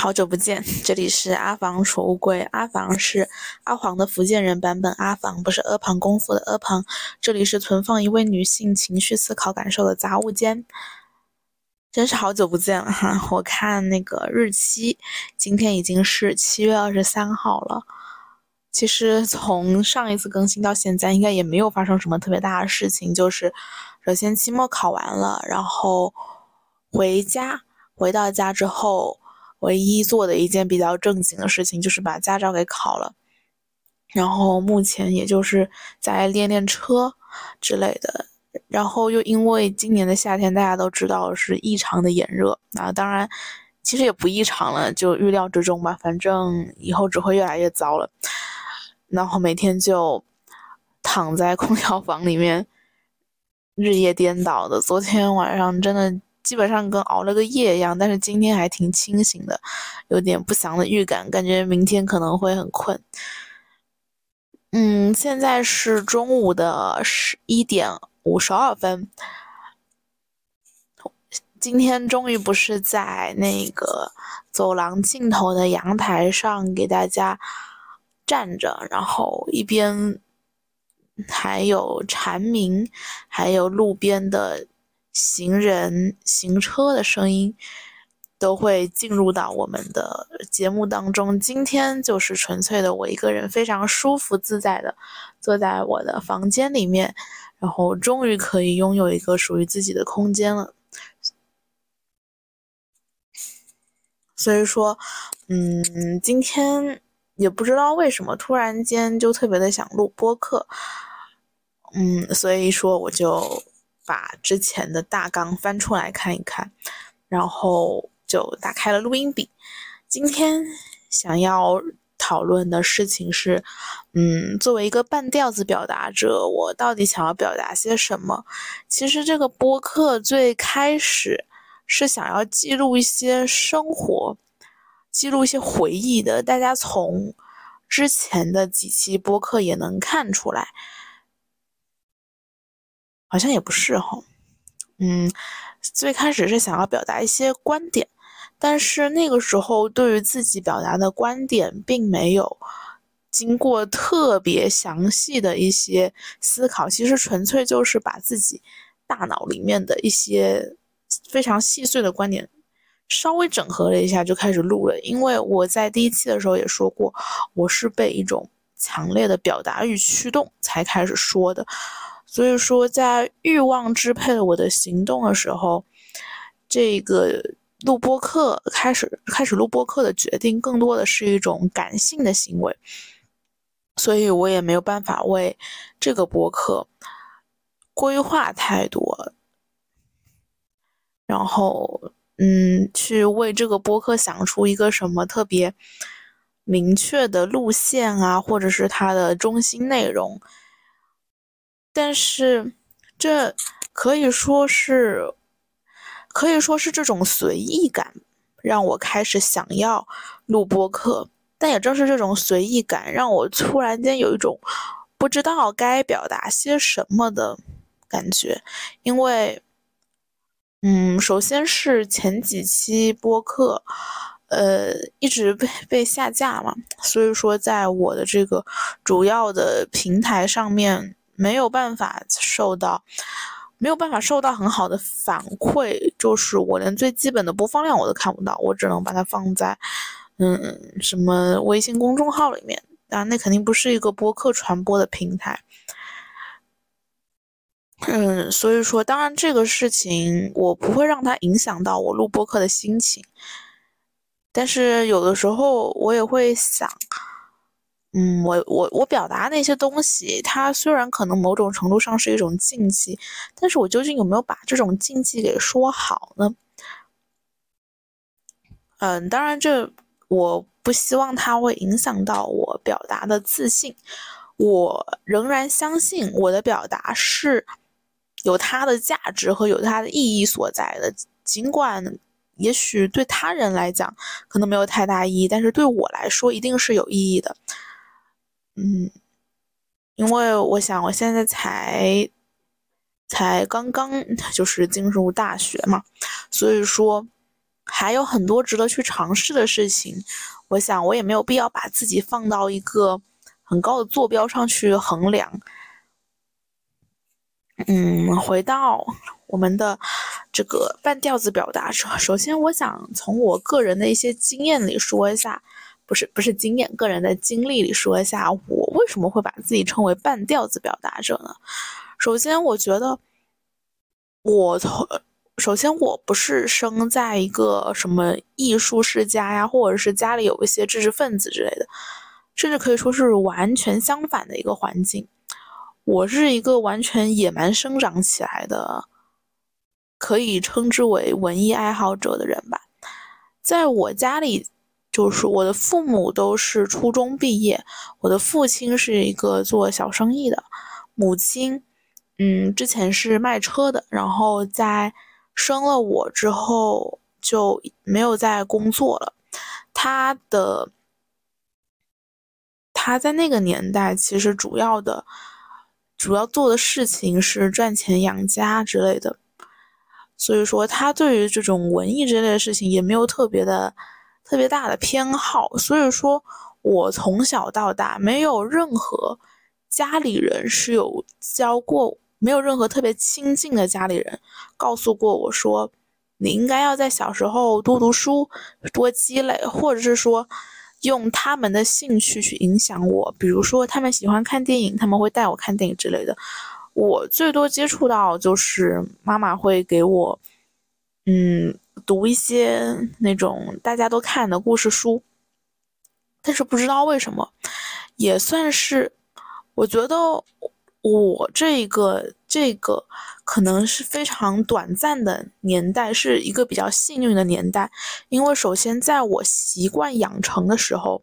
好久不见，这里是阿房储物柜。阿房是阿黄的福建人版本，阿房不是阿房功夫的阿房。这里是存放一位女性情绪、思考、感受的杂物间。真是好久不见了哈！我看那个日期，今天已经是七月二十三号了。其实从上一次更新到现在，应该也没有发生什么特别大的事情。就是首先期末考完了，然后回家，回到家之后。唯一做的一件比较正经的事情就是把驾照给考了，然后目前也就是在练练车之类的。然后又因为今年的夏天大家都知道是异常的炎热，那当然其实也不异常了，就预料之中吧。反正以后只会越来越糟了。然后每天就躺在空调房里面，日夜颠倒的。昨天晚上真的。基本上跟熬了个夜一样，但是今天还挺清醒的，有点不祥的预感，感觉明天可能会很困。嗯，现在是中午的十一点五十二分。今天终于不是在那个走廊尽头的阳台上给大家站着，然后一边还有蝉鸣，还有路边的。行人、行车的声音都会进入到我们的节目当中。今天就是纯粹的我一个人，非常舒服自在的坐在我的房间里面，然后终于可以拥有一个属于自己的空间了。所以说，嗯，今天也不知道为什么突然间就特别的想录播客，嗯，所以说我就。把之前的大纲翻出来看一看，然后就打开了录音笔。今天想要讨论的事情是，嗯，作为一个半吊子表达者，我到底想要表达些什么？其实这个播客最开始是想要记录一些生活，记录一些回忆的。大家从之前的几期播客也能看出来。好像也不是哈，嗯，最开始是想要表达一些观点，但是那个时候对于自己表达的观点，并没有经过特别详细的一些思考，其实纯粹就是把自己大脑里面的一些非常细碎的观点稍微整合了一下，就开始录了。因为我在第一期的时候也说过，我是被一种强烈的表达欲驱动才开始说的。所以说，在欲望支配了我的行动的时候，这个录播课开始开始录播课的决定，更多的是一种感性的行为。所以我也没有办法为这个播客规划太多，然后嗯，去为这个播客想出一个什么特别明确的路线啊，或者是它的中心内容。但是，这可以说是，可以说是这种随意感，让我开始想要录播客。但也正是这种随意感，让我突然间有一种不知道该表达些什么的感觉。因为，嗯，首先是前几期播客，呃，一直被被下架嘛，所以说在我的这个主要的平台上面。没有办法受到，没有办法受到很好的反馈，就是我连最基本的播放量我都看不到，我只能把它放在，嗯，什么微信公众号里面，啊，那肯定不是一个播客传播的平台，嗯，所以说，当然这个事情我不会让它影响到我录播客的心情，但是有的时候我也会想。嗯，我我我表达那些东西，它虽然可能某种程度上是一种禁忌，但是我究竟有没有把这种禁忌给说好呢？嗯，当然，这我不希望它会影响到我表达的自信。我仍然相信我的表达是有它的价值和有它的意义所在的，尽管也许对他人来讲可能没有太大意义，但是对我来说一定是有意义的。嗯，因为我想我现在才才刚刚就是进入大学嘛，所以说还有很多值得去尝试的事情。我想，我也没有必要把自己放到一个很高的坐标上去衡量。嗯，回到我们的这个半调子表达者，首先，我想从我个人的一些经验里说一下，不是不是经验，个人的经历里说一下，我为什么会把自己称为半调子表达者呢？首先，我觉得我从首先我不是生在一个什么艺术世家呀，或者是家里有一些知识分子之类的，甚至可以说是完全相反的一个环境。我是一个完全野蛮生长起来的，可以称之为文艺爱好者的人吧。在我家里，就是我的父母都是初中毕业，我的父亲是一个做小生意的，母亲，嗯，之前是卖车的，然后在生了我之后就没有再工作了。他的，他在那个年代其实主要的。主要做的事情是赚钱养家之类的，所以说他对于这种文艺之类的事情也没有特别的、特别大的偏好。所以说我从小到大没有任何家里人是有教过，没有任何特别亲近的家里人告诉过我说，你应该要在小时候多读书、多积累，或者是说。用他们的兴趣去影响我，比如说他们喜欢看电影，他们会带我看电影之类的。我最多接触到就是妈妈会给我，嗯，读一些那种大家都看的故事书。但是不知道为什么，也算是，我觉得。我这个这个可能是非常短暂的年代，是一个比较幸运的年代，因为首先在我习惯养成的时候，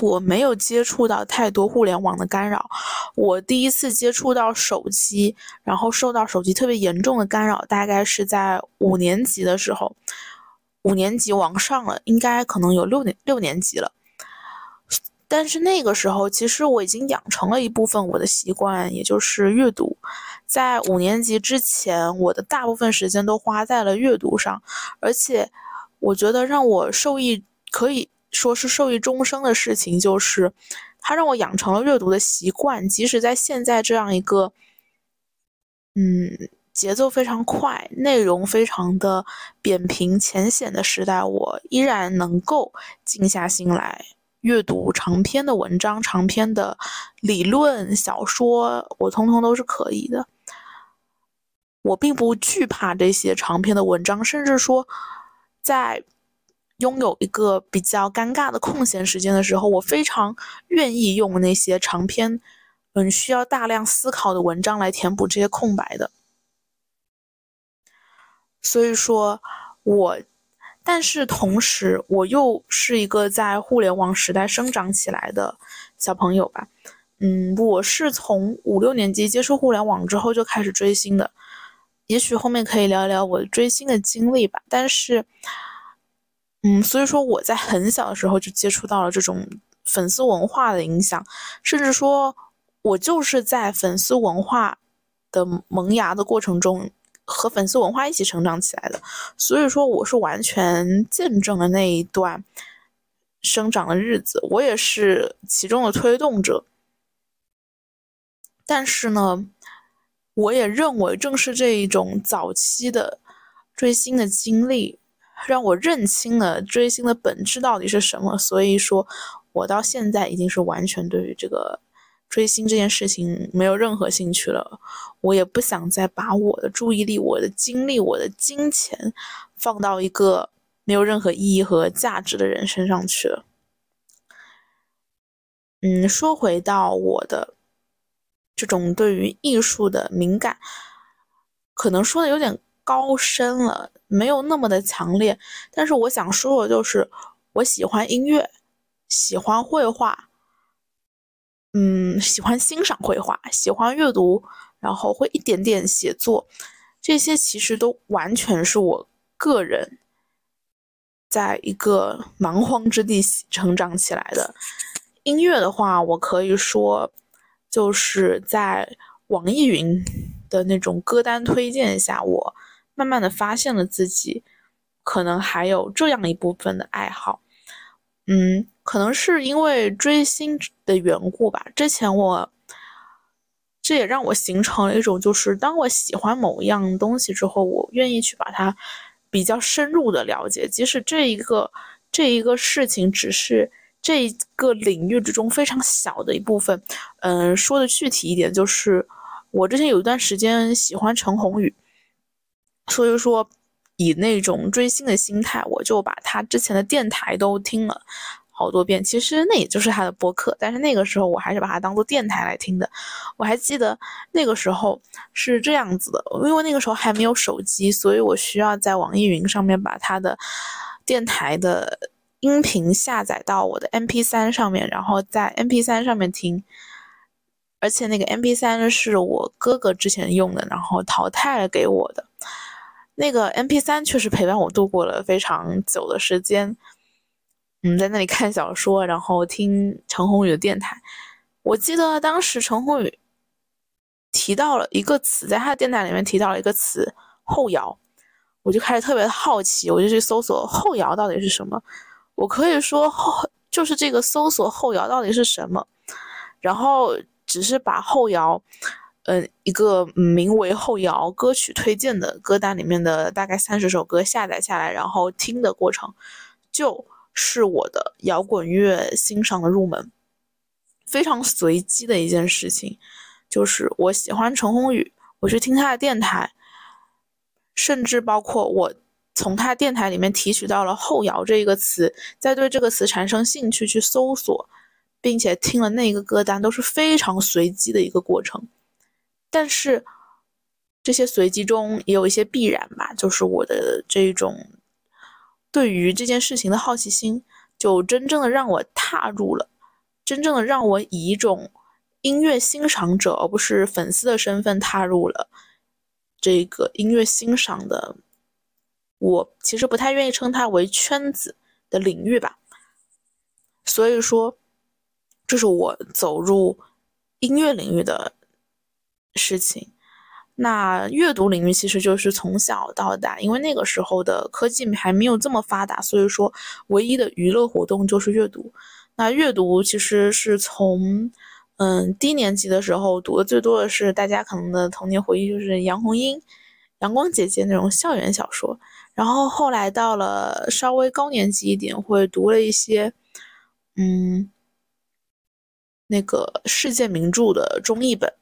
我没有接触到太多互联网的干扰。我第一次接触到手机，然后受到手机特别严重的干扰，大概是在五年级的时候，五年级往上了，应该可能有六年六年级了。但是那个时候，其实我已经养成了一部分我的习惯，也就是阅读。在五年级之前，我的大部分时间都花在了阅读上，而且我觉得让我受益，可以说是受益终生的事情，就是它让我养成了阅读的习惯。即使在现在这样一个，嗯，节奏非常快、内容非常的扁平浅显的时代，我依然能够静下心来。阅读长篇的文章、长篇的理论小说，我通通都是可以的。我并不惧怕这些长篇的文章，甚至说，在拥有一个比较尴尬的空闲时间的时候，我非常愿意用那些长篇、嗯，需要大量思考的文章来填补这些空白的。所以说，我。但是同时，我又是一个在互联网时代生长起来的小朋友吧。嗯，我是从五六年级接触互联网之后就开始追星的。也许后面可以聊一聊我追星的经历吧。但是，嗯，所以说我在很小的时候就接触到了这种粉丝文化的影响，甚至说我就是在粉丝文化的萌芽的过程中。和粉丝文化一起成长起来的，所以说我是完全见证了那一段生长的日子，我也是其中的推动者。但是呢，我也认为正是这一种早期的追星的经历，让我认清了追星的本质到底是什么。所以说，我到现在已经是完全对于这个。追星这件事情没有任何兴趣了，我也不想再把我的注意力、我的精力、我的金钱放到一个没有任何意义和价值的人身上去了。嗯，说回到我的这种对于艺术的敏感，可能说的有点高深了，没有那么的强烈。但是我想说的就是，我喜欢音乐，喜欢绘画。嗯，喜欢欣赏绘画，喜欢阅读，然后会一点点写作，这些其实都完全是我个人在一个蛮荒之地成长起来的。音乐的话，我可以说就是在网易云的那种歌单推荐下，我慢慢的发现了自己可能还有这样一部分的爱好。嗯，可能是因为追星的缘故吧。之前我，这也让我形成了一种，就是当我喜欢某一样东西之后，我愿意去把它比较深入的了解，即使这一个这一个事情只是这一个领域之中非常小的一部分。嗯，说的具体一点，就是我之前有一段时间喜欢陈鸿宇，所以说。以那种追星的心态，我就把他之前的电台都听了好多遍。其实那也就是他的播客，但是那个时候我还是把它当做电台来听的。我还记得那个时候是这样子的，因为那个时候还没有手机，所以我需要在网易云上面把他的电台的音频下载到我的 MP3 上面，然后在 MP3 上面听。而且那个 MP3 是我哥哥之前用的，然后淘汰了给我的。那个 M P 三确实陪伴我度过了非常久的时间，嗯，在那里看小说，然后听陈鸿宇的电台。我记得当时陈鸿宇提到了一个词，在他的电台里面提到了一个词“后摇”，我就开始特别好奇，我就去搜索“后摇”到底是什么。我可以说后就是这个搜索“后摇”到底是什么，然后只是把后摇。嗯，一个名为“后摇”歌曲推荐的歌单里面的大概三十首歌下载下来，然后听的过程，就是我的摇滚乐欣赏的入门。非常随机的一件事情，就是我喜欢陈鸿宇，我去听他的电台，甚至包括我从他电台里面提取到了“后摇”这一个词，再对这个词产生兴趣去搜索，并且听了那个歌单，都是非常随机的一个过程。但是这些随机中也有一些必然吧，就是我的这种对于这件事情的好奇心，就真正的让我踏入了，真正的让我以一种音乐欣赏者而不是粉丝的身份踏入了这个音乐欣赏的，我其实不太愿意称它为圈子的领域吧。所以说，这是我走入音乐领域的。事情，那阅读领域其实就是从小到大，因为那个时候的科技还没有这么发达，所以说唯一的娱乐活动就是阅读。那阅读其实是从嗯低年级的时候读的最多的是大家可能的童年回忆就是杨红樱、阳光姐姐那种校园小说，然后后来到了稍微高年级一点会读了一些嗯那个世界名著的中译本。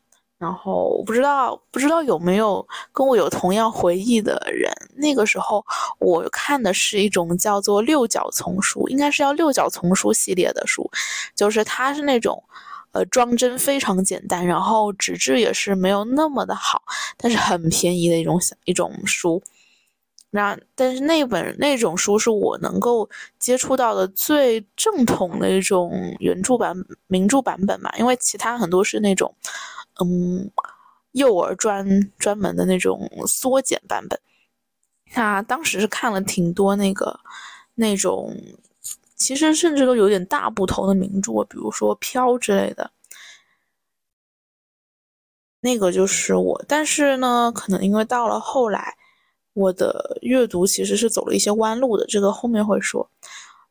然后我不知道，不知道有没有跟我有同样回忆的人。那个时候我看的是一种叫做六角丛书，应该是叫六角丛书系列的书，就是它是那种，呃，装帧非常简单，然后纸质也是没有那么的好，但是很便宜的一种小一种书。那但是那本那种书是我能够接触到的最正统的一种原著版名著版本嘛，因为其他很多是那种。嗯，幼儿专专门的那种缩减版本，那当时是看了挺多那个那种，其实甚至都有点大不同的名著，比如说《飘》之类的。那个就是我，但是呢，可能因为到了后来，我的阅读其实是走了一些弯路的，这个后面会说。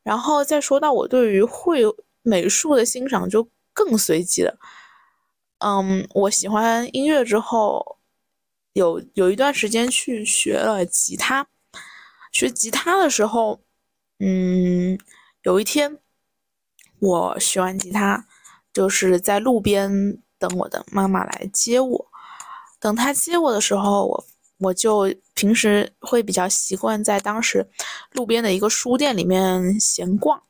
然后再说到我对于绘美术的欣赏，就更随机了。嗯，我喜欢音乐之后，有有一段时间去学了吉他。学吉他的时候，嗯，有一天我学完吉他，就是在路边等我的妈妈来接我。等她接我的时候，我我就平时会比较习惯在当时路边的一个书店里面闲逛。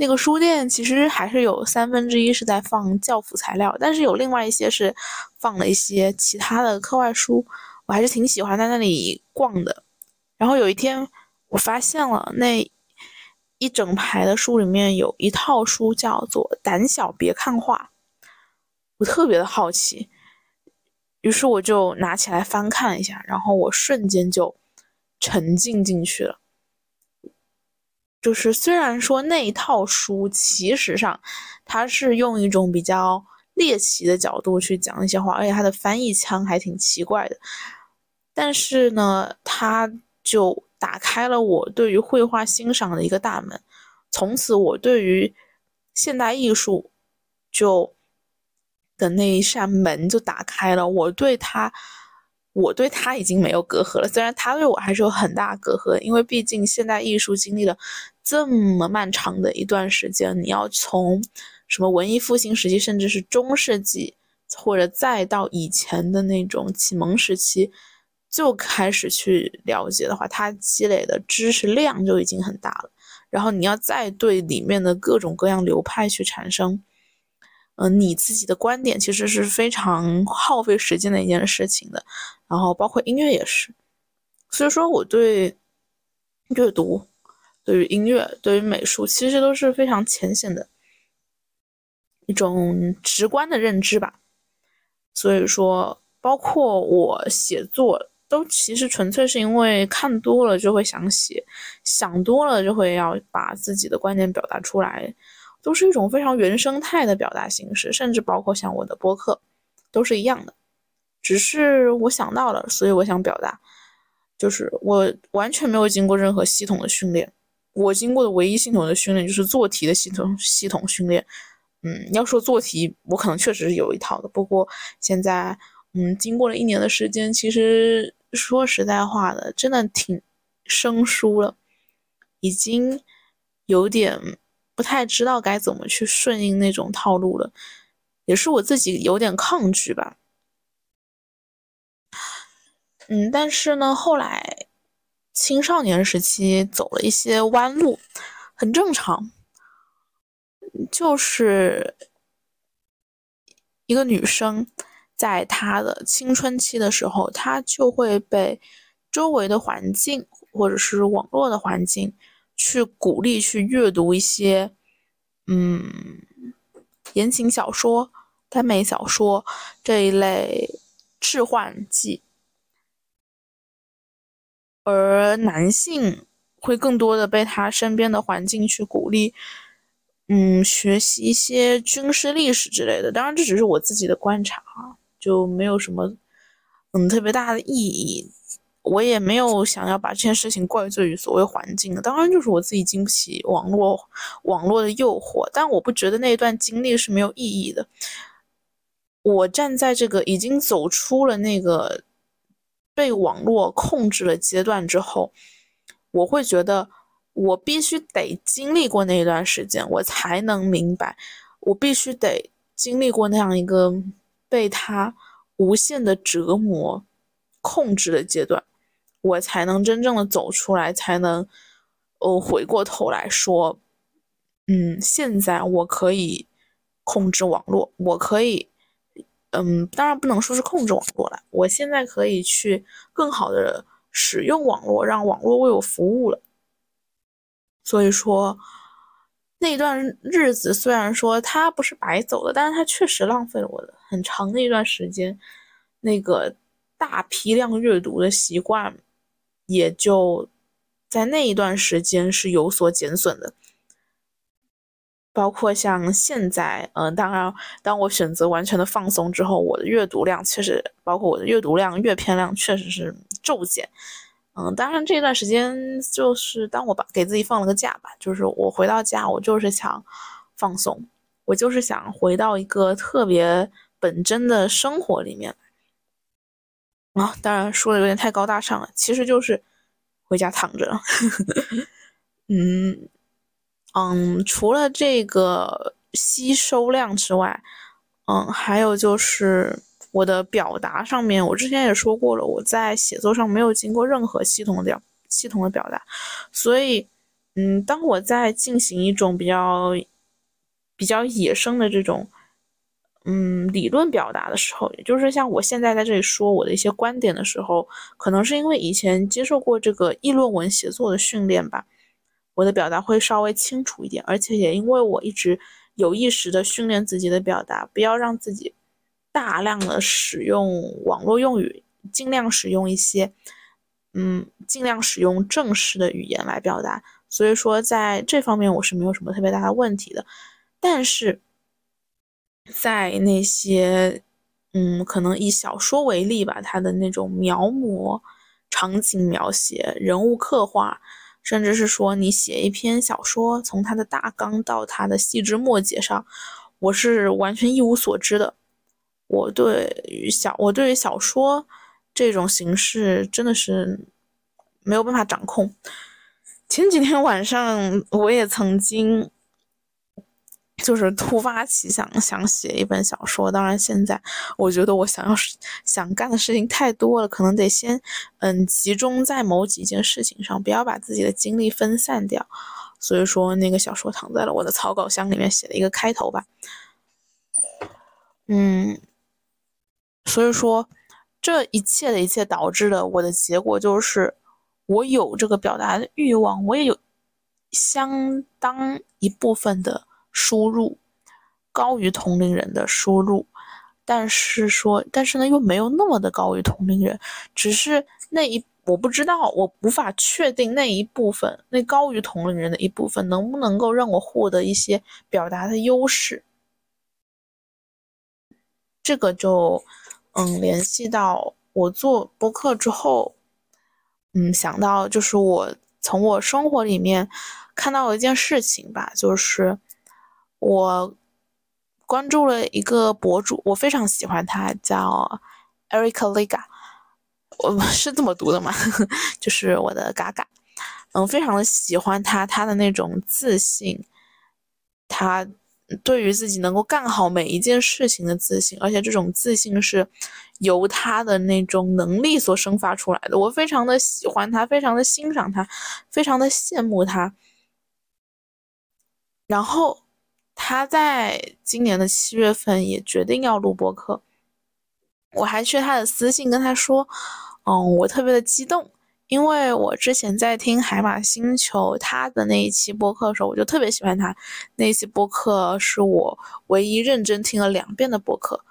那个书店其实还是有三分之一是在放教辅材料，但是有另外一些是放了一些其他的课外书，我还是挺喜欢在那里逛的。然后有一天，我发现了那一整排的书里面有一套书叫做《胆小别看画》，我特别的好奇，于是我就拿起来翻看了一下，然后我瞬间就沉浸进去了。就是虽然说那一套书，其实上它是用一种比较猎奇的角度去讲一些话，而且它的翻译腔还挺奇怪的，但是呢，它就打开了我对于绘画欣赏的一个大门。从此，我对于现代艺术就的那一扇门就打开了。我对他，我对他已经没有隔阂了。虽然他对我还是有很大隔阂，因为毕竟现代艺术经历了这么漫长的一段时间，你要从什么文艺复兴时期，甚至是中世纪，或者再到以前的那种启蒙时期，就开始去了解的话，他积累的知识量就已经很大了。然后你要再对里面的各种各样流派去产生，嗯，你自己的观点，其实是非常耗费时间的一件事情的。然后包括音乐也是，所以说我对阅读、对于音乐、对于美术，其实都是非常浅显的一种直观的认知吧。所以说，包括我写作。都其实纯粹是因为看多了就会想写，想多了就会要把自己的观点表达出来，都是一种非常原生态的表达形式，甚至包括像我的播客，都是一样的。只是我想到了，所以我想表达，就是我完全没有经过任何系统的训练，我经过的唯一系统的训练就是做题的系统系统训练。嗯，要说做题，我可能确实是有一套的，不过现在，嗯，经过了一年的时间，其实。说实在话的，真的挺生疏了，已经有点不太知道该怎么去顺应那种套路了，也是我自己有点抗拒吧。嗯，但是呢，后来青少年时期走了一些弯路，很正常，就是一个女生。在她的青春期的时候，她就会被周围的环境或者是网络的环境去鼓励去阅读一些，嗯，言情小说、耽美小说这一类致幻剂，而男性会更多的被他身边的环境去鼓励。嗯，学习一些军事历史之类的，当然这只是我自己的观察啊。就没有什么嗯特别大的意义，我也没有想要把这件事情怪罪于所谓环境，当然就是我自己经不起网络网络的诱惑，但我不觉得那一段经历是没有意义的。我站在这个已经走出了那个被网络控制了阶段之后，我会觉得我必须得经历过那一段时间，我才能明白，我必须得经历过那样一个。被他无限的折磨、控制的阶段，我才能真正的走出来，才能，呃，回过头来说，嗯，现在我可以控制网络，我可以，嗯，当然不能说是控制网络了，我现在可以去更好的使用网络，让网络为我服务了。所以说。那段日子虽然说他不是白走的，但是他确实浪费了我的很长的一段时间。那个大批量阅读的习惯，也就在那一段时间是有所减损的。包括像现在，嗯，当然，当我选择完全的放松之后，我的阅读量确实，包括我的阅读量、阅片量确实是骤减。嗯，当然这段时间就是当我把给自己放了个假吧，就是我回到家，我就是想放松，我就是想回到一个特别本真的生活里面啊，当然说的有点太高大上了，其实就是回家躺着。嗯嗯，除了这个吸收量之外，嗯，还有就是。我的表达上面，我之前也说过了，我在写作上没有经过任何系统的表系统的表达，所以，嗯，当我在进行一种比较比较野生的这种，嗯，理论表达的时候，也就是像我现在在这里说我的一些观点的时候，可能是因为以前接受过这个议论文写作的训练吧，我的表达会稍微清楚一点，而且也因为我一直有意识的训练自己的表达，不要让自己。大量的使用网络用语，尽量使用一些，嗯，尽量使用正式的语言来表达。所以说，在这方面我是没有什么特别大的问题的。但是，在那些，嗯，可能以小说为例吧，它的那种描摹场景描写、人物刻画，甚至是说你写一篇小说，从它的大纲到它的细枝末节上，我是完全一无所知的。我对于小我对于小说这种形式真的是没有办法掌控。前几天晚上我也曾经。就是突发奇想，想写一本小说。当然，现在我觉得我想要想干的事情太多了，可能得先嗯集中在某几件事情上，不要把自己的精力分散掉。所以说，那个小说躺在了我的草稿箱里面，写了一个开头吧。嗯，所以说，这一切的一切导致了我的结果就是，我有这个表达的欲望，我也有相当一部分的。输入高于同龄人的输入，但是说，但是呢，又没有那么的高于同龄人，只是那一我不知道，我无法确定那一部分，那高于同龄人的一部分能不能够让我获得一些表达的优势。这个就嗯，联系到我做播客之后，嗯，想到就是我从我生活里面看到了一件事情吧，就是。我关注了一个博主，我非常喜欢他，叫 Erica Lega，我 是这么读的吗？就是我的嘎嘎，嗯，非常的喜欢他，他的那种自信，他对于自己能够干好每一件事情的自信，而且这种自信是由他的那种能力所生发出来的，我非常的喜欢他，非常的欣赏他，非常的羡慕他，然后。他在今年的七月份也决定要录播客，我还去他的私信跟他说，嗯，我特别的激动，因为我之前在听海马星球他的那一期播客的时候，我就特别喜欢他。那一期播客，是我唯一认真听了两遍的播客，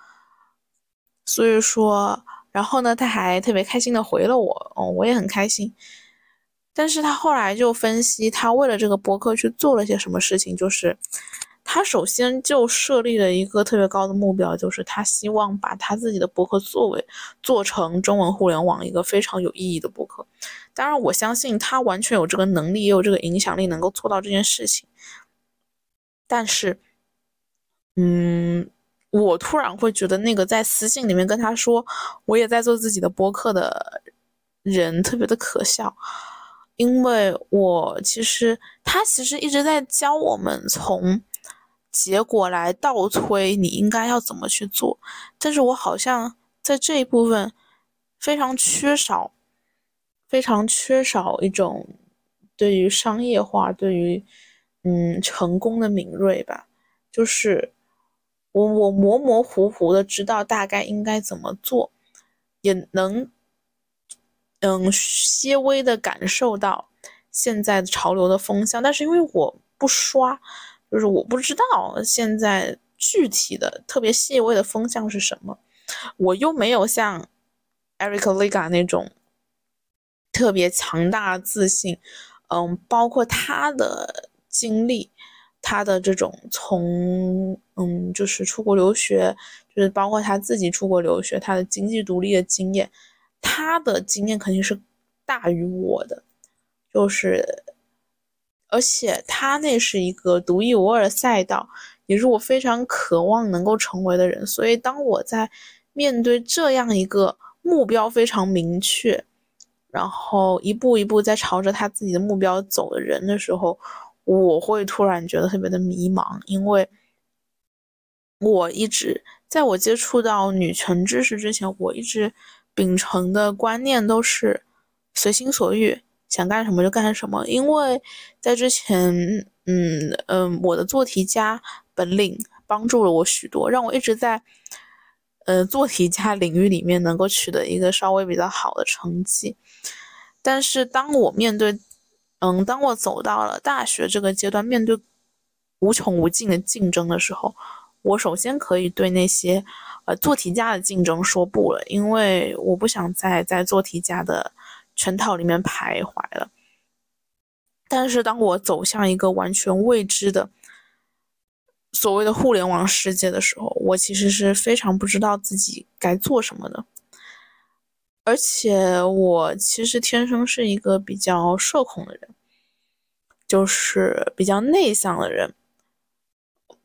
所以说，然后呢，他还特别开心的回了我，嗯，我也很开心，但是他后来就分析他为了这个播客去做了些什么事情，就是。他首先就设立了一个特别高的目标，就是他希望把他自己的博客作为做成中文互联网一个非常有意义的博客。当然，我相信他完全有这个能力，也有这个影响力，能够做到这件事情。但是，嗯，我突然会觉得那个在私信里面跟他说我也在做自己的博客的人特别的可笑，因为我其实他其实一直在教我们从。结果来倒推你应该要怎么去做，但是我好像在这一部分非常缺少，非常缺少一种对于商业化、对于嗯成功的敏锐吧。就是我我模模糊糊的知道大概应该怎么做，也能嗯些微的感受到现在潮流的风向，但是因为我不刷。就是我不知道现在具体的特别细微的风向是什么，我又没有像 Eric Lega 那种特别强大自信，嗯，包括他的经历，他的这种从嗯就是出国留学，就是包括他自己出国留学，他的经济独立的经验，他的经验肯定是大于我的，就是。而且他那是一个独一无二的赛道，也是我非常渴望能够成为的人。所以，当我在面对这样一个目标非常明确，然后一步一步在朝着他自己的目标走的人的时候，我会突然觉得特别的迷茫，因为我一直在我接触到女权知识之前，我一直秉承的观念都是随心所欲。想干什么就干什么，因为在之前，嗯嗯，我的做题家本领帮助了我许多，让我一直在，呃，做题家领域里面能够取得一个稍微比较好的成绩。但是当我面对，嗯，当我走到了大学这个阶段，面对无穷无尽的竞争的时候，我首先可以对那些，呃，做题家的竞争说不了，因为我不想再在做题家的。圈套里面徘徊了，但是当我走向一个完全未知的所谓的互联网世界的时候，我其实是非常不知道自己该做什么的。而且我其实天生是一个比较社恐的人，就是比较内向的人。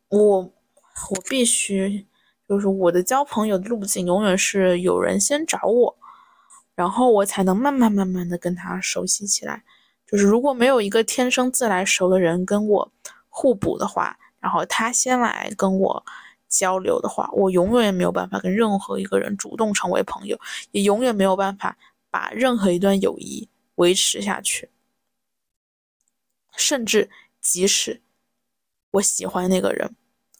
我我必须，就是我的交朋友的路径永远是有人先找我，然后我才能慢慢慢慢的跟他熟悉起来。就是如果没有一个天生自来熟的人跟我互补的话，然后他先来跟我交流的话，我永远也没有办法跟任何一个人主动成为朋友，也永远没有办法把任何一段友谊维持下去。甚至即使我喜欢那个人。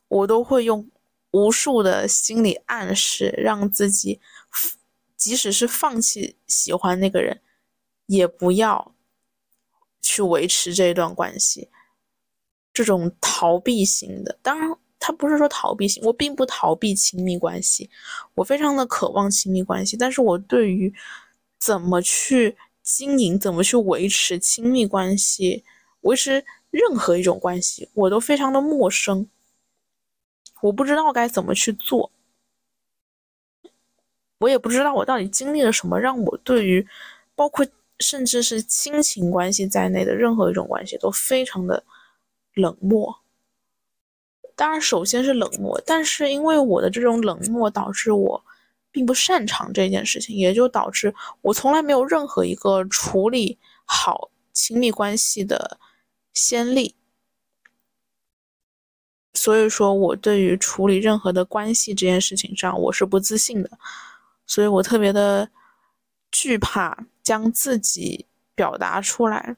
我都会用无数的心理暗示，让自己，即使是放弃喜欢那个人，也不要去维持这一段关系。这种逃避型的，当然他不是说逃避型，我并不逃避亲密关系，我非常的渴望亲密关系，但是我对于怎么去经营、怎么去维持亲密关系、维持任何一种关系，我都非常的陌生。我不知道该怎么去做，我也不知道我到底经历了什么，让我对于包括甚至是亲情关系在内的任何一种关系都非常的冷漠。当然，首先是冷漠，但是因为我的这种冷漠，导致我并不擅长这件事情，也就导致我从来没有任何一个处理好亲密关系的先例。所以说，我对于处理任何的关系这件事情上，我是不自信的，所以我特别的惧怕将自己表达出来，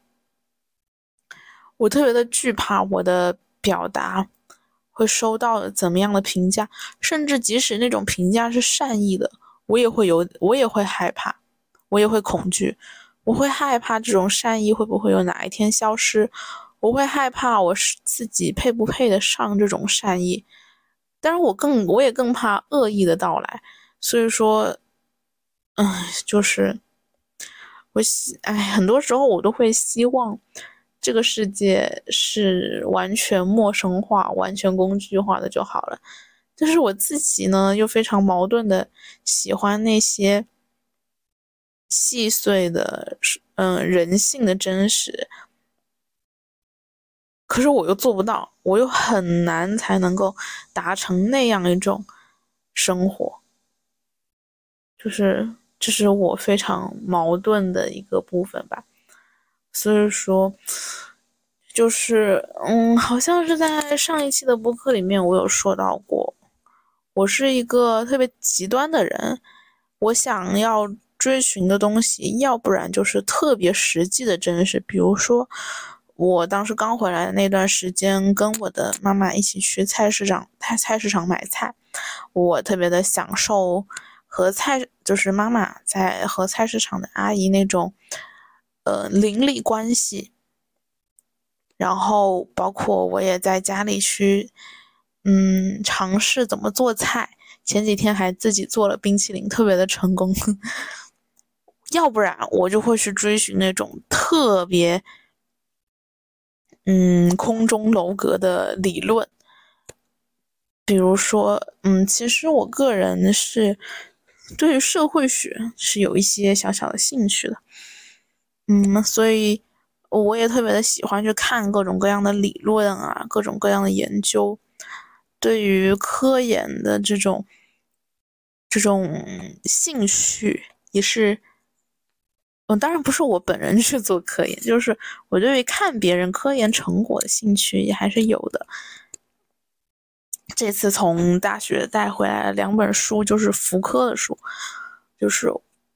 我特别的惧怕我的表达会收到怎么样的评价，甚至即使那种评价是善意的，我也会有，我也会害怕，我也会恐惧，我会害怕这种善意会不会有哪一天消失。我会害怕我是自己配不配得上这种善意，但是我更我也更怕恶意的到来，所以说，唉，就是我希唉，很多时候我都会希望这个世界是完全陌生化、完全工具化的就好了，但是我自己呢又非常矛盾的喜欢那些细碎的嗯人性的真实。可是我又做不到，我又很难才能够达成那样一种生活，就是这是我非常矛盾的一个部分吧。所以说，就是嗯，好像是在上一期的播客里面，我有说到过，我是一个特别极端的人，我想要追寻的东西，要不然就是特别实际的真实，比如说。我当时刚回来的那段时间，跟我的妈妈一起去菜市场菜菜市场买菜，我特别的享受和菜就是妈妈在和菜市场的阿姨那种呃邻里关系，然后包括我也在家里去嗯尝试怎么做菜，前几天还自己做了冰淇淋，特别的成功。要不然我就会去追寻那种特别。嗯，空中楼阁的理论，比如说，嗯，其实我个人是对于社会学是有一些小小的兴趣的，嗯，所以我也特别的喜欢去看各种各样的理论啊，各种各样的研究，对于科研的这种这种兴趣也是。嗯，当然不是我本人去做科研，就是我对于看别人科研成果的兴趣也还是有的。这次从大学带回来了两本书，就是福柯的书，就是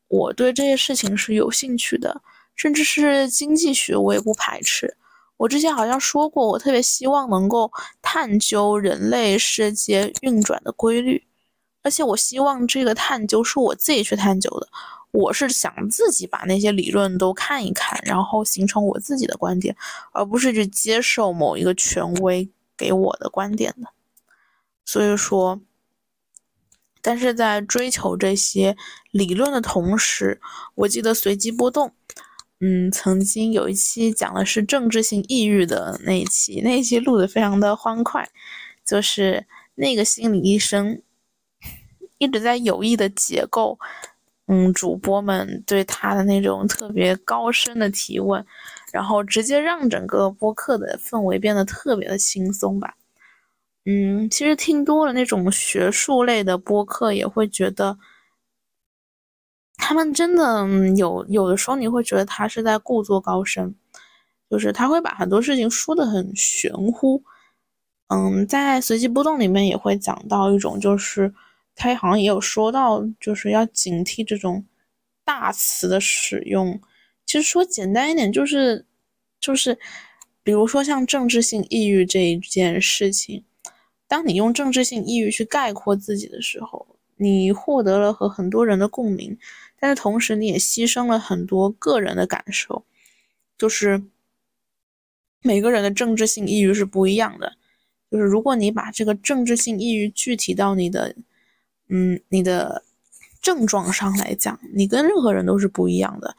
我对这些事情是有兴趣的，甚至是经济学我也不排斥。我之前好像说过，我特别希望能够探究人类世界运转的规律，而且我希望这个探究是我自己去探究的。我是想自己把那些理论都看一看，然后形成我自己的观点，而不是去接受某一个权威给我的观点的。所以说，但是在追求这些理论的同时，我记得随机波动，嗯，曾经有一期讲的是政治性抑郁的那一期，那一期录的非常的欢快，就是那个心理医生一直在有意的解构。嗯，主播们对他的那种特别高深的提问，然后直接让整个播客的氛围变得特别的轻松吧。嗯，其实听多了那种学术类的播客，也会觉得他们真的有有的时候你会觉得他是在故作高深，就是他会把很多事情说的很玄乎。嗯，在随机波动里面也会讲到一种，就是他好像也有说到，就是要警惕这种大词的使用。其实说简单一点，就是就是，比如说像政治性抑郁这一件事情，当你用政治性抑郁去概括自己的时候，你获得了和很多人的共鸣，但是同时你也牺牲了很多个人的感受，就是每个人的政治性抑郁是不一样的。就是如果你把这个政治性抑郁具体到你的，嗯，你的症状上来讲，你跟任何人都是不一样的。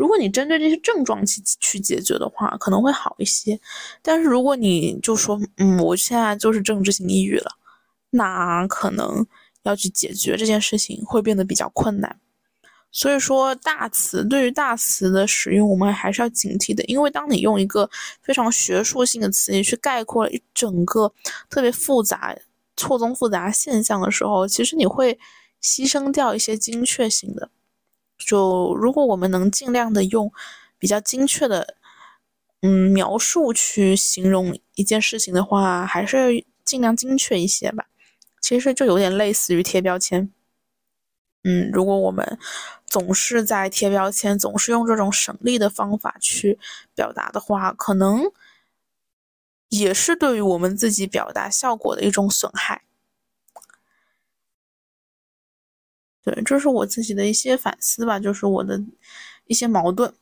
如果你针对这些症状去去解决的话，可能会好一些。但是如果你就说，嗯，我现在就是政治性抑郁了，那可能要去解决这件事情会变得比较困难。所以说，大词对于大词的使用，我们还是要警惕的。因为当你用一个非常学术性的词语去概括了一整个特别复杂、错综复杂现象的时候，其实你会牺牲掉一些精确性的。就如果我们能尽量的用比较精确的嗯描述去形容一件事情的话，还是尽量精确一些吧。其实就有点类似于贴标签。嗯，如果我们总是在贴标签，总是用这种省力的方法去表达的话，可能也是对于我们自己表达效果的一种损害。对，这是我自己的一些反思吧，就是我的一些矛盾。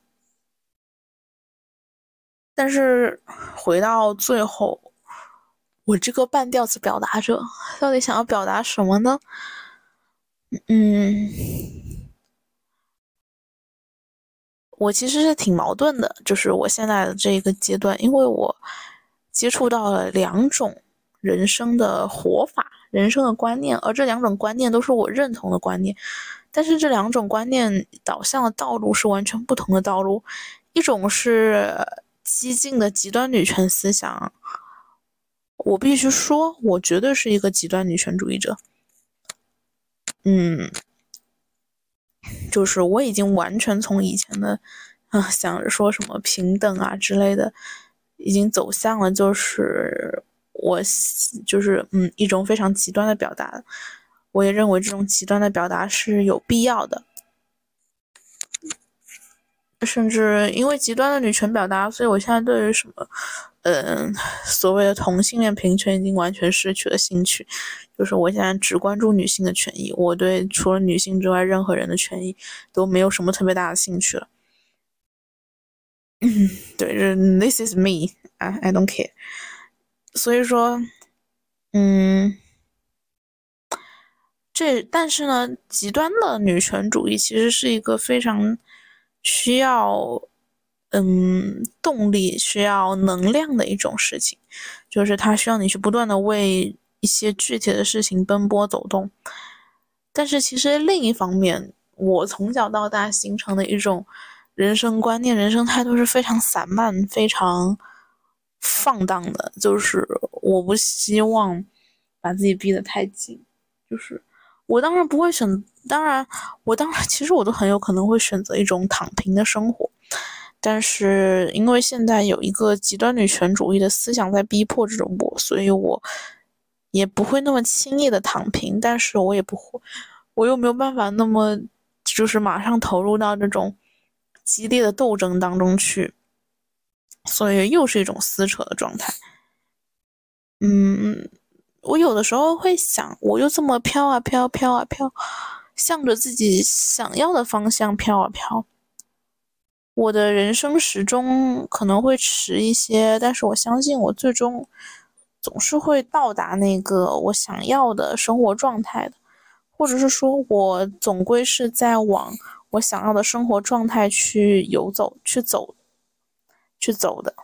但是回到最后，我这个半吊子表达者到底想要表达什么呢？嗯，我其实是挺矛盾的，就是我现在的这一个阶段，因为我接触到了两种人生的活法、人生的观念，而这两种观念都是我认同的观念，但是这两种观念导向的道路是完全不同的道路，一种是激进的极端女权思想，我必须说，我绝对是一个极端女权主义者。嗯，就是我已经完全从以前的啊想着说什么平等啊之类的，已经走向了就是我就是嗯一种非常极端的表达。我也认为这种极端的表达是有必要的。甚至因为极端的女权表达，所以我现在对于什么，嗯，所谓的同性恋平权已经完全失去了兴趣。就是我现在只关注女性的权益，我对除了女性之外任何人的权益都没有什么特别大的兴趣了。嗯，对，这 This is me，啊，I don't care。所以说，嗯，这但是呢，极端的女权主义其实是一个非常。需要，嗯，动力需要能量的一种事情，就是它需要你去不断的为一些具体的事情奔波走动。但是其实另一方面，我从小到大形成的一种人生观念、人生态度是非常散漫、非常放荡的，就是我不希望把自己逼得太紧，就是。我当然不会选，当然，我当然其实我都很有可能会选择一种躺平的生活，但是因为现在有一个极端女权主义的思想在逼迫这种我，所以我也不会那么轻易的躺平，但是我也不会，我又没有办法那么就是马上投入到这种激烈的斗争当中去，所以又是一种撕扯的状态，嗯。我有的时候会想，我就这么飘啊飘，飘啊飘，向着自己想要的方向飘啊飘。我的人生始终可能会迟一些，但是我相信我最终总是会到达那个我想要的生活状态的，或者是说我总归是在往我想要的生活状态去游走、去走、去走的。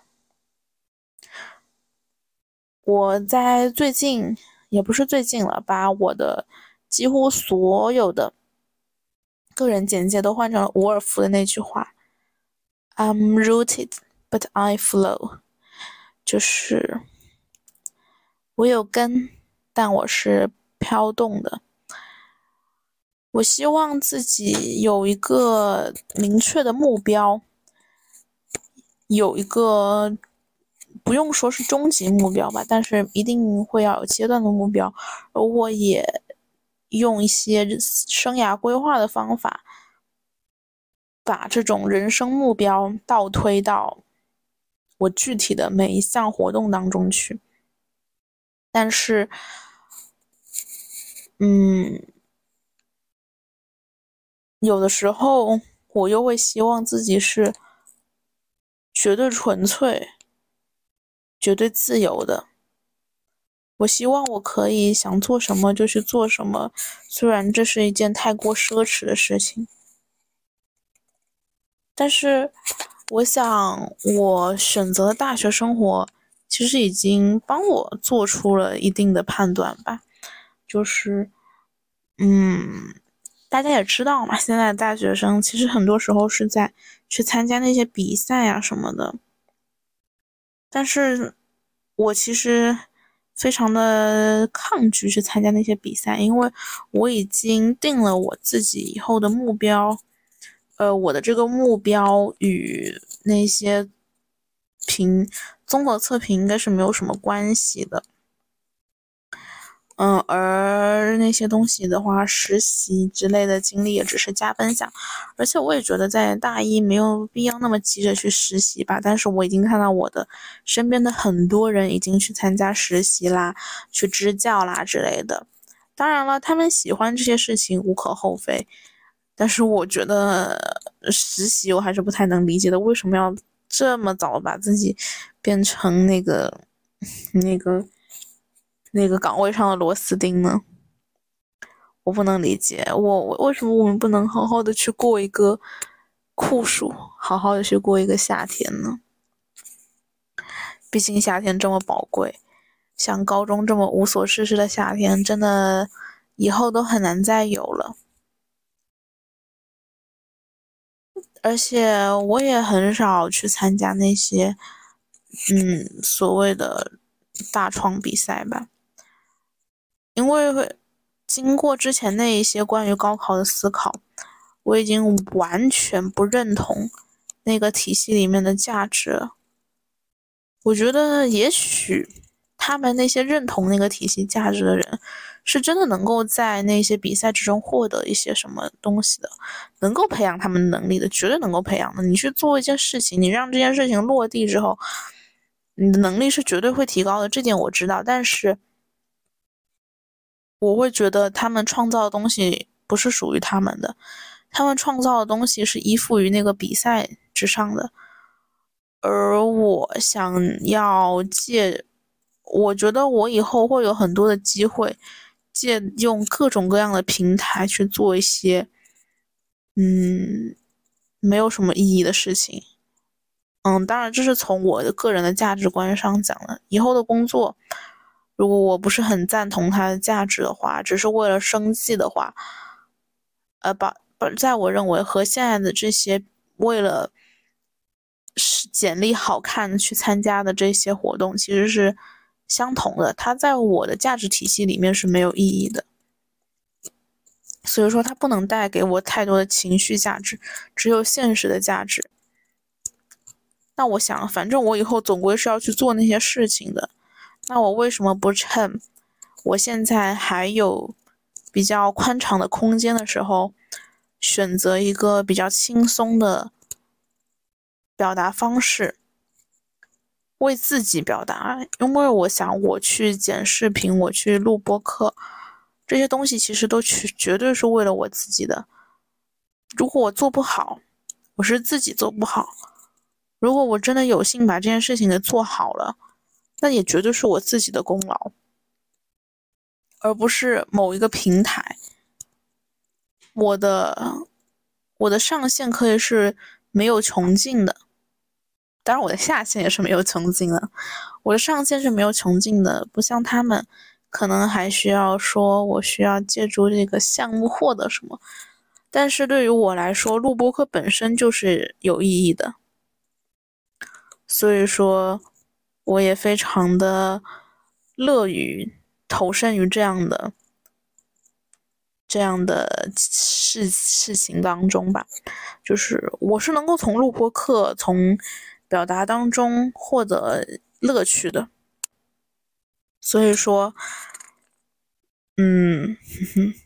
我在最近，也不是最近了，把我的几乎所有的个人简介都换成了伍尔夫的那句话：“I'm rooted, but I flow。”就是我有根，但我是飘动的。我希望自己有一个明确的目标，有一个不用说是终极目标吧，但是一定会要有阶段的目标。而我也用一些生涯规划的方法，把这种人生目标倒推到我具体的每一项活动当中去。但是，嗯。有的时候，我又会希望自己是绝对纯粹、绝对自由的。我希望我可以想做什么就去做什么，虽然这是一件太过奢侈的事情。但是，我想我选择的大学生活其实已经帮我做出了一定的判断吧，就是，嗯。大家也知道嘛，现在大学生其实很多时候是在去参加那些比赛呀什么的。但是，我其实非常的抗拒去参加那些比赛，因为我已经定了我自己以后的目标。呃，我的这个目标与那些评综合测评应该是没有什么关系的。嗯，而那些东西的话，实习之类的经历也只是加分项，而且我也觉得在大一没有必要那么急着去实习吧。但是我已经看到我的身边的很多人已经去参加实习啦，去支教啦之类的。当然了，他们喜欢这些事情无可厚非，但是我觉得实习我还是不太能理解的，为什么要这么早把自己变成那个 那个。那个岗位上的螺丝钉呢？我不能理解，我为什么我们不能好好的去过一个酷暑，好好的去过一个夏天呢？毕竟夏天这么宝贵，像高中这么无所事事的夏天，真的以后都很难再有了。而且我也很少去参加那些，嗯，所谓的大创比赛吧。因为会经过之前那一些关于高考的思考，我已经完全不认同那个体系里面的价值。我觉得也许他们那些认同那个体系价值的人，是真的能够在那些比赛之中获得一些什么东西的，能够培养他们能力的，绝对能够培养的。你去做一件事情，你让这件事情落地之后，你的能力是绝对会提高的，这点我知道。但是。我会觉得他们创造的东西不是属于他们的，他们创造的东西是依附于那个比赛之上的，而我想要借，我觉得我以后会有很多的机会，借用各种各样的平台去做一些，嗯，没有什么意义的事情。嗯，当然这是从我的个人的价值观上讲的，以后的工作。如果我不是很赞同它的价值的话，只是为了生计的话，呃，把把，在我认为和现在的这些为了是简历好看去参加的这些活动其实是相同的，它在我的价值体系里面是没有意义的，所以说它不能带给我太多的情绪价值，只有现实的价值。那我想，反正我以后总归是要去做那些事情的。那我为什么不趁我现在还有比较宽敞的空间的时候，选择一个比较轻松的表达方式，为自己表达？因为我想，我去剪视频，我去录播课，这些东西其实都去绝对是为了我自己的。如果我做不好，我是自己做不好；如果我真的有幸把这件事情给做好了。那也绝对是我自己的功劳，而不是某一个平台。我的我的上限可以是没有穷尽的，当然我的下限也是没有穷尽的。我的上限是没有穷尽的，不像他们，可能还需要说我需要借助这个项目获得什么。但是对于我来说，录播课本身就是有意义的，所以说我也非常的乐于投身于这样的这样的事事情当中吧。就是我是能够从录播课、从表达当中获得乐趣的，所以说，嗯。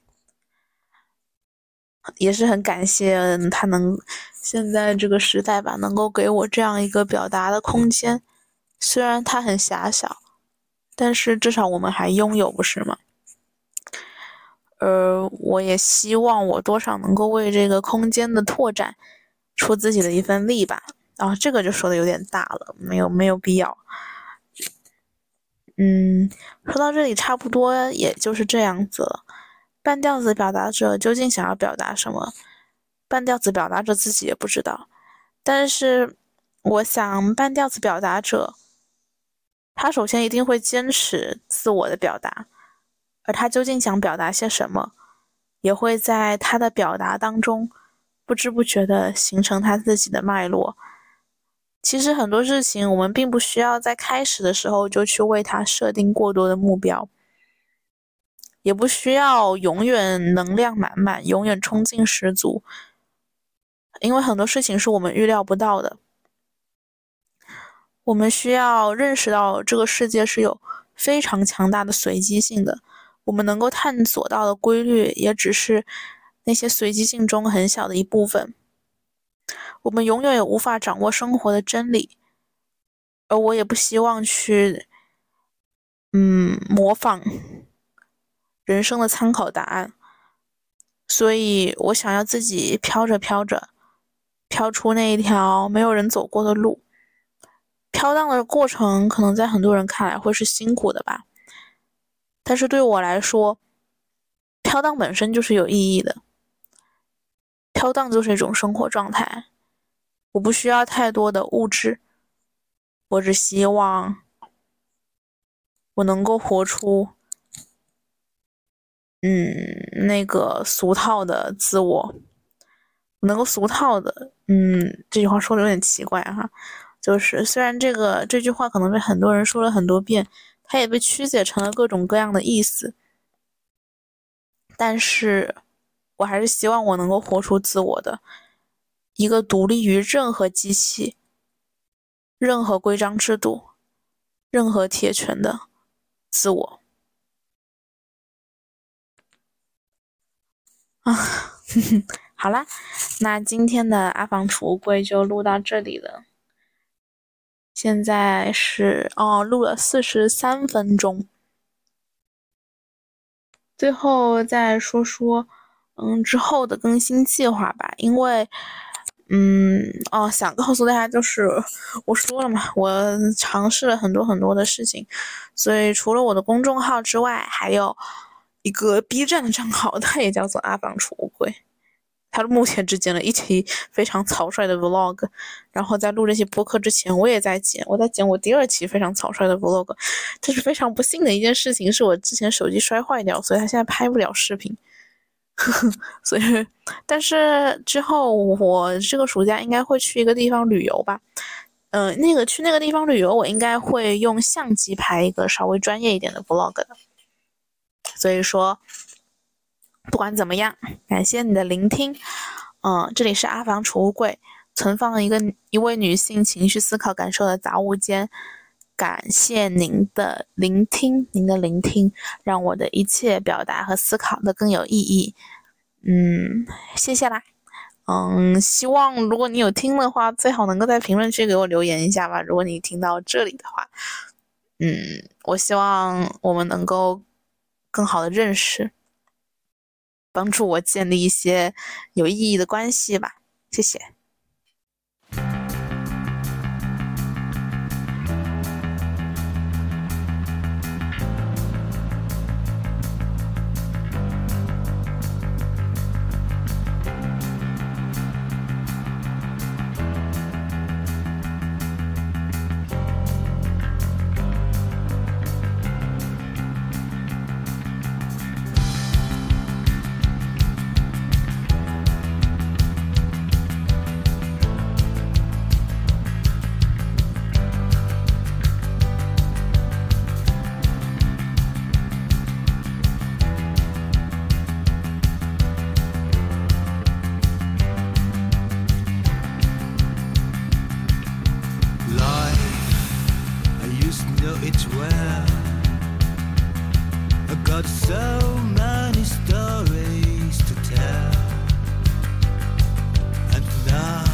也是很感谢他能现在这个时代吧，能够给我这样一个表达的空间。虽然它很狭小，但是至少我们还拥有，不是吗？呃，我也希望我多少能够为这个空间的拓展出自己的一份力吧。啊，这个就说的有点大了，没有没有必要。嗯，说到这里，差不多也就是这样子了。半吊子表达者究竟想要表达什么？半吊子表达者自己也不知道。但是，我想半吊子表达者，他首先一定会坚持自我的表达，而他究竟想表达些什么，也会在他的表达当中不知不觉地形成他自己的脉络。其实很多事情，我们并不需要在开始的时候就去为他设定过多的目标。也不需要永远能量满满，永远冲劲十足，因为很多事情是我们预料不到的。我们需要认识到这个世界是有非常强大的随机性的，我们能够探索到的规律也只是那些随机性中很小的一部分。我们永远也无法掌握生活的真理，而我也不希望去，嗯，模仿。人生的参考答案，所以我想要自己飘着飘着，飘出那一条没有人走过的路。飘荡的过程可能在很多人看来会是辛苦的吧，但是对我来说，飘荡本身就是有意义的。飘荡就是一种生活状态，我不需要太多的物质，我只希望我能够活出。嗯，那个俗套的自我，能够俗套的，嗯，这句话说的有点奇怪哈。就是虽然这个这句话可能被很多人说了很多遍，它也被曲解成了各种各样的意思，但是我还是希望我能够活出自我的一个独立于任何机器、任何规章制度、任何铁拳的自我。啊，好啦，那今天的阿房储物柜就录到这里了。现在是哦，录了四十三分钟。最后再说说，嗯，之后的更新计划吧。因为，嗯，哦，想告诉大家就是，我说了嘛，我尝试了很多很多的事情，所以除了我的公众号之外，还有。一个 B 站的账号，它也叫做阿房储物柜。他目前只剪了一期非常草率的 Vlog，然后在录这些播客之前，我也在剪，我在剪我第二期非常草率的 Vlog。这是非常不幸的一件事情，是我之前手机摔坏掉，所以他现在拍不了视频。所以，但是之后我这个暑假应该会去一个地方旅游吧。嗯，那个去那个地方旅游，我应该会用相机拍一个稍微专业一点的 Vlog 的。所以说，不管怎么样，感谢你的聆听。嗯，这里是阿房储物柜，存放一个一位女性情绪思考感受的杂物间。感谢您的聆听，您的聆听让我的一切表达和思考都更有意义。嗯，谢谢啦。嗯，希望如果你有听的话，最好能够在评论区给我留言一下吧。如果你听到这里的话，嗯，我希望我们能够。更好的认识，帮助我建立一些有意义的关系吧。谢谢。Got so many stories to tell. And now,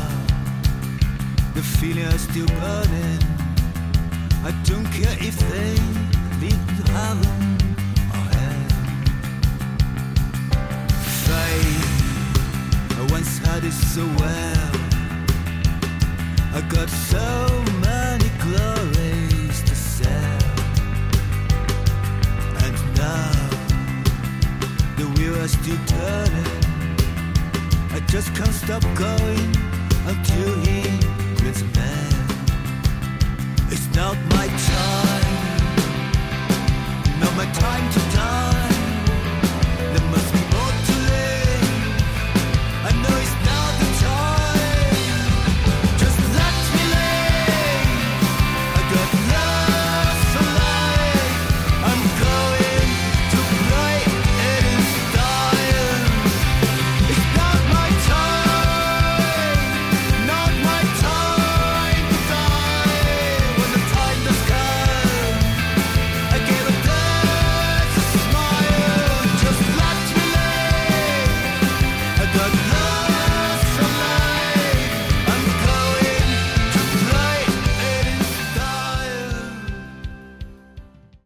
the feeling is still burning. I don't care if they lead to heaven or hell. Faith, I once had it so well. I got so many glories. Now, the wheel is still turning. I just can't stop going until he gets mad. It's not my time, not my time to die.